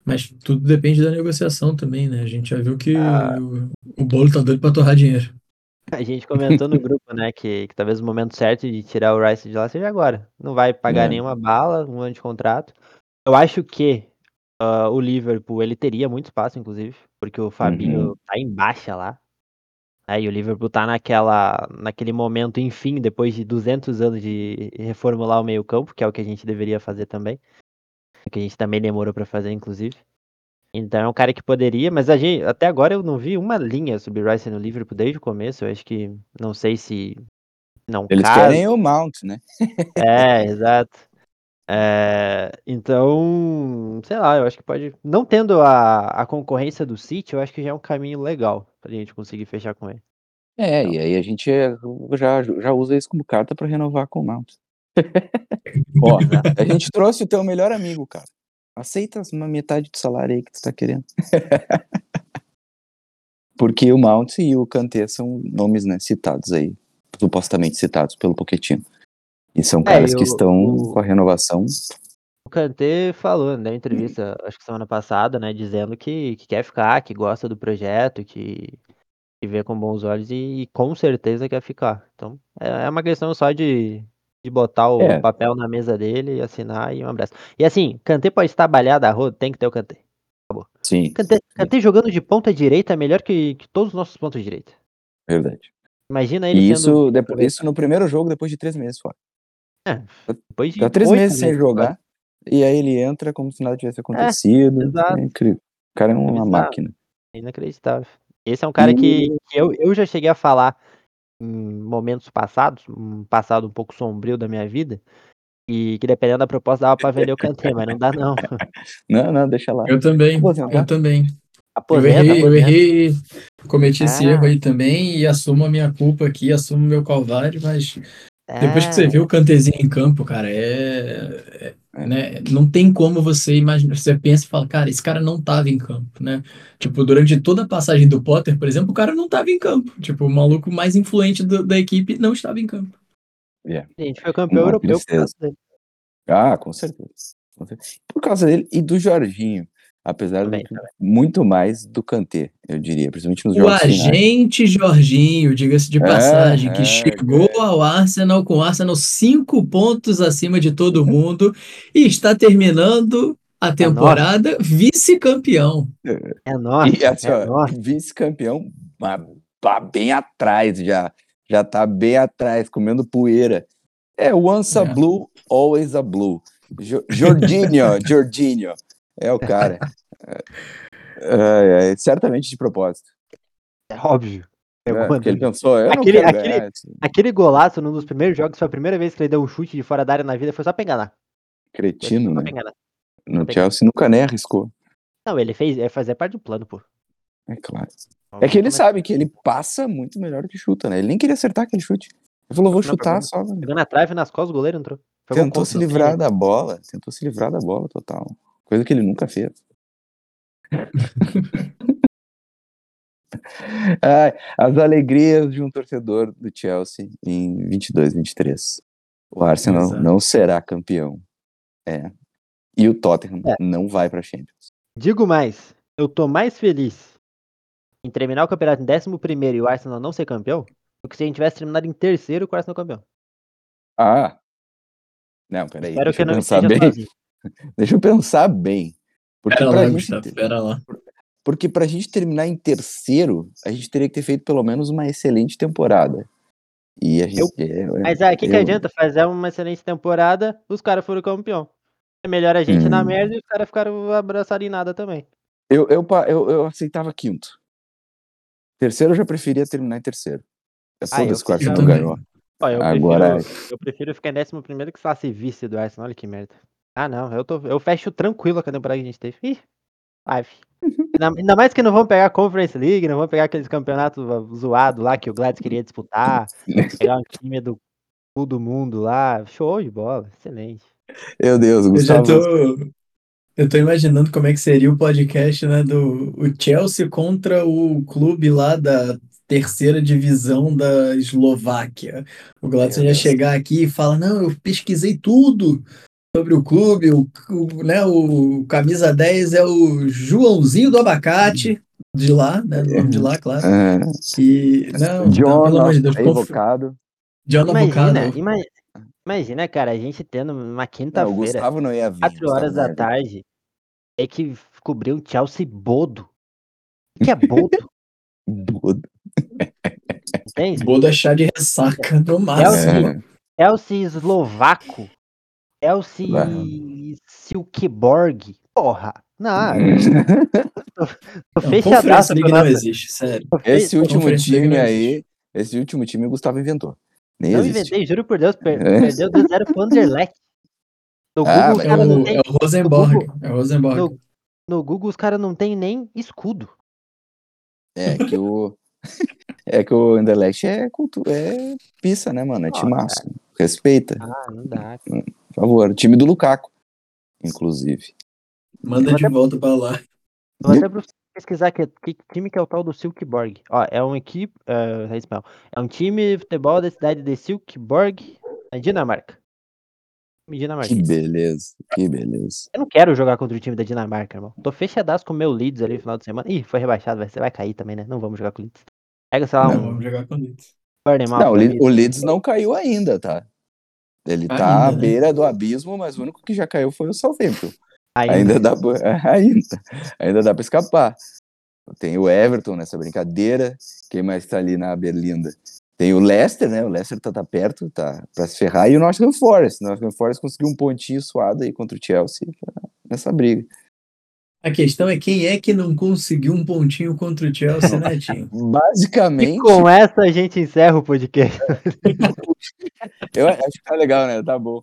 Mas tudo depende da negociação também, né? A gente já viu que Ah. o, o bolo tá doido para torrar dinheiro. A gente comentou no grupo, né, que, que talvez o momento certo de tirar o Rice de lá seja agora. Não vai pagar É. nenhuma bala, um ano de contrato. Eu acho que ah, o Liverpool, ele teria muito espaço, inclusive, porque o Fabinho Uhum. tá em baixa lá. Aí o Liverpool tá naquela, naquele momento, enfim, depois de 200 anos de reformular o meio-campo, que é o que a gente deveria fazer também. Que a gente também demorou pra fazer, inclusive. Então é um cara que poderia, mas a gente, até agora eu não vi uma linha sobre Rice no Liverpool desde o começo. Eu acho que não sei se não Eles casa. querem o Mount, né? É, exato. É, então, sei lá, eu acho que pode. Não tendo a, a concorrência do City, eu acho que já é um caminho legal pra gente conseguir fechar com ele. É, Então. e aí a gente é- já, já usa isso como carta pra renovar com o Mount. Ó, a gente trouxe o teu melhor amigo, cara. Aceita uma metade do salário aí que tu tá querendo. Porque o Mount e o Kanté são nomes, né, citados aí, supostamente citados pelo Pochettino. E são caras É, e que estão o- com a renovação. O Kanté falou, deu entrevista, acho que semana passada, né, dizendo que, que quer ficar, que gosta do projeto, que, que vê com bons olhos e, e com certeza quer ficar. Então, é, é uma questão só de, de botar o É. papel na mesa dele, assinar e um abraço. E assim, Kanté pode estar balhado a roda, tem que ter o Kanté. Sim, Kanté, Kanté jogando de ponta direita é melhor que, que todos os nossos pontos direita. verdade. Imagina ele E sendo isso, depois, isso no primeiro jogo, depois de três meses fora. Depois de Tá três meses sem jogar, e aí ele entra como se nada tivesse acontecido. exato. É incrível. O cara é uma máquina. Inacreditável. Esse é um cara E- que, que eu, eu já cheguei a falar em momentos passados, um passado um pouco sombrio da minha vida, e que dependendo da proposta dava pra vender o Kanté, mas não dá não. Não, não, deixa lá. Eu também, Aposentar? eu também. Eu Aposenta, errei, eu aposenta. errei, cometi esse Ah. erro aí também e assumo a minha culpa aqui, assumo o meu calvário, mas depois que É, você vê o Kantezinho em campo, cara, é, é, né, não tem como você imaginar, você pensa e fala, cara, esse cara não tava em campo, né? Tipo, durante toda a passagem do Potter, por exemplo, o cara não tava em campo. Tipo, o maluco mais influente do- da equipe não estava em campo. a gente foi campeão Uma europeu por causa dele. Ah, com certeza. Com certeza. Por causa dele e do Jorginho. Apesar Também, de muito mais do Kanté, eu diria, principalmente nos O jogos finais. agente Jorginho, diga-se de É, passagem, é, que chegou ao Arsenal com o Arsenal cinco pontos acima de todo mundo e está terminando a temporada vice-campeão. É é ó, nossa. vice-campeão, mas tá bem atrás já. Já tá bem atrás, comendo poeira. É, once a É. blue, always a blue. Jo Jorginho, Jorginho. É o cara. É, é, certamente de propósito. É óbvio. né? Pegou Porque ele pensou, eu Aquele- não quero aquele- ganhar. Aquele golaço num dos primeiros jogos foi a primeira vez que ele deu um chute de fora da área na vida, foi só pra enganar. Cretino, né? pra enganar. No pegar. Chelsea nunca nem arriscou. Não, ele fez, é fazer parte do plano, pô. É claro. É que ele sabe que ele passa muito melhor do que chuta, né? Ele nem queria acertar aquele chute. Ele falou, vou Não, chutar só. velho. Pegou na trave, nas costas, o goleiro entrou. Foi Tentou se tem livrar da bola. Tentou se livrar da bola total. Coisa que ele nunca fez. Ai, as alegrias de um torcedor do Chelsea em 22, 23. O Arsenal Exato. não será campeão. É. E o Tottenham É. não vai pra Champions. Digo mais, eu tô mais feliz em terminar o campeonato em 11 e o Arsenal não ser campeão do que se a gente tivesse terminado em terceiro com o Arsenal campeão. Ah. Não, peraí. Espero que eu não esteja bem. sozinho. Deixa eu pensar bem. Porque Pera pra, lá, gente, Gustavo, pera lá. porque pra gente terminar em terceiro, a gente teria que ter feito pelo menos uma excelente temporada. E a gente. é, Mas aí, o que, que eu- adianta fazer uma excelente temporada, os caras foram campeão. É melhor a gente na Hum. merda e os caras ficaram abraçados em nada também. Eu, eu, eu, eu aceitava quinto. Terceiro eu já preferia terminar em terceiro. É Ah, eu foda-se que o Arsenal ganhou. Ó, eu, Agora- prefiro, eu prefiro ficar em décimo primeiro que se vice do Arsenal, olha que merda. Ah não, eu, tô, eu fecho tranquilo com a temporada que a gente teve. Ih, live. Ainda, mais que não vão pegar a Conference League, não vão pegar aqueles campeonatos zoados lá que o Gladys queria disputar, pegar um time do cu do mundo lá. Show de bola, excelente. Meu Deus, Eu já Gustavo. tô. Eu tô imaginando como é que seria o podcast, né, do o Chelsea contra o clube lá da terceira divisão da Eslováquia. O Gladson ia chegar aqui e fala: Não, eu pesquisei tudo sobre o clube, o, o, né, o camisa 10 é o Joãozinho do Abacate, de lá, né, do nome de lá, claro. É, E, não, não, John, pelo amor de Deus, é invocado. John Imagina, Avocado. ima- imagina, cara, a gente tendo uma Não, quinta-feira, Gustavo não ia vir. 4 Gustavo horas não da tarde, é que cobriu um Chelsea bodo. O que é bodo? Bodo. Belenenses, Boda chá de ressaca no máximo. É, Chelsea eslovaco, Chelsea Vai. Silkeborg. Porra, não, tô Não, fechadaço Conference com League não existe, sério. tô esse último time não aí, esse último time o Gustavo inventou. Nem Não existe. inventei, juro por Deus, per- É. perdeu 2-0 pro Anderlecht. No Ah, Google, É não o, tem, é o Rosenborg. Google- É o Rosenborg. no, no Google os caras não tem nem escudo. É que o é que o Anderlecht é cultura, é pista, né, mano? É Ah, timaço. Respeita, Ah, não dá. por favor. Time do Lukaku, inclusive. Manda de volta pra lá. Vou até pesquisar que, que time que é o tal do Silkeborg. Ó, é um equipe. É, é. É um time de futebol da cidade de Silkeborg, na Dinamarca. Time Que beleza, que beleza. Eu não quero jogar contra o time da Dinamarca, irmão. Tô fechadaço com o meu Leeds ali no final de semana. Ih, foi rebaixado, vai, você vai cair também, né? Não vamos jogar com o Leeds. Pega, sei lá, Não, um vamos jogar com Não, o, da Le- vida. o Leeds não caiu ainda, tá? Ele tá à Ainda, né? beira do abismo, mas o único que já caiu foi o Southampton. Ainda. Ainda dá pra, ainda, ainda dá pra escapar. Tem o Everton nessa brincadeira. Quem mais tá ali na Berlinda? Tem o Leicester, né? O Leicester tá, tá perto, tá pra se ferrar. E o Nottingham Forest. O Nottingham Forest conseguiu um pontinho suado aí contra o Chelsea nessa briga. A questão é quem é que não conseguiu um pontinho contra o Chelsea, né, Tinho? E Basicamente, com essa a gente encerra o podcast. eu acho que tá legal, né? Tá bom.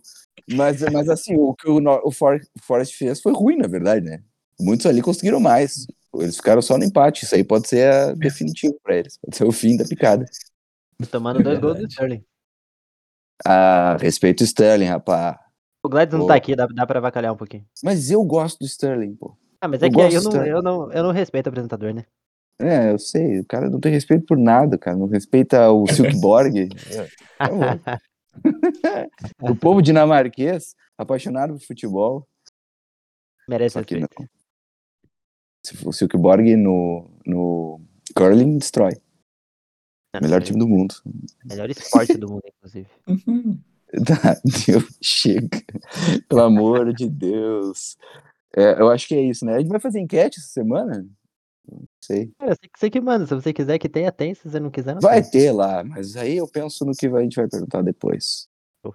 Mas, mas assim, o que o, o For- o Forest fez foi ruim, na verdade, né? Muitos ali conseguiram mais. Eles ficaram só no empate. Isso aí pode ser a definitivo pra eles. Pode ser o fim da picada. Tomando dois gols do. Sterling. Ah, respeito o Sterling, rapaz. O Gladys não tá aqui, dá, dá pra avacalhar um pouquinho. Mas eu gosto do Sterling, pô. Ah, mas é Eu que eu gosto não, tanto. eu, não, eu não respeito o apresentador, né? É, eu sei. O cara não tem respeito por nada, cara. Não respeita o Silkeborg. É, tá o povo dinamarquês, apaixonado por futebol. Merece Só que respeito. não. Se O Silkeborg no, no curling destrói. Ah, Melhor time do mundo. Melhor esporte do mundo, inclusive. Uhum. Tá, Deus, chega. Pelo amor de Deus. É, eu acho que é isso, né? A gente vai fazer enquete essa semana? Não sei. É, você, você que manda, se você quiser que tenha, tem. Se você não quiser, não Vai tem. ter lá, mas aí eu penso no que a gente vai perguntar depois. Show.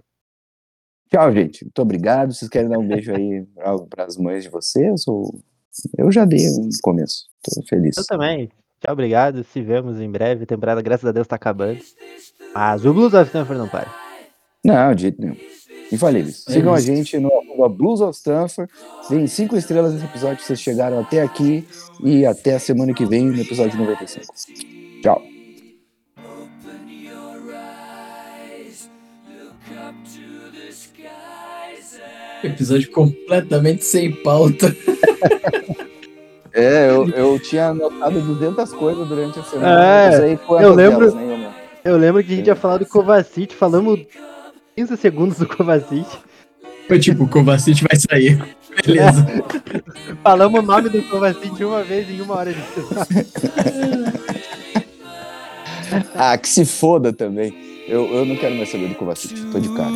Tchau, gente. Muito obrigado. Vocês querem dar um beijo aí para as mães de vocês? Ou... Eu já dei no começo. Tô feliz. Eu também. Tchau, obrigado. Se vemos em breve. A temporada, graças a Deus, tá acabando. Mas o Blues of Stanford não para. Não, de jeito nenhum. Infalíveis. É Sigam a gente no arroba Blues of Stanford. Deem cinco estrelas nesse episódio. Vocês chegaram até aqui. E até a semana que vem no episódio 95. Tchau. Episódio completamente sem pauta. É, eu, eu tinha anotado 200 coisas durante a semana. É, eu lembro- delas, nem eu lembro que a gente ia falar do Kovacic. Falamos 15 segundos do Kovacic. Foi tipo, o Kovacic vai sair. Beleza. Falamos o nome do Kovacic uma vez em uma hora de Ah, que se foda também. Eu, eu não quero mais saber do Kovacic. Tô de cara.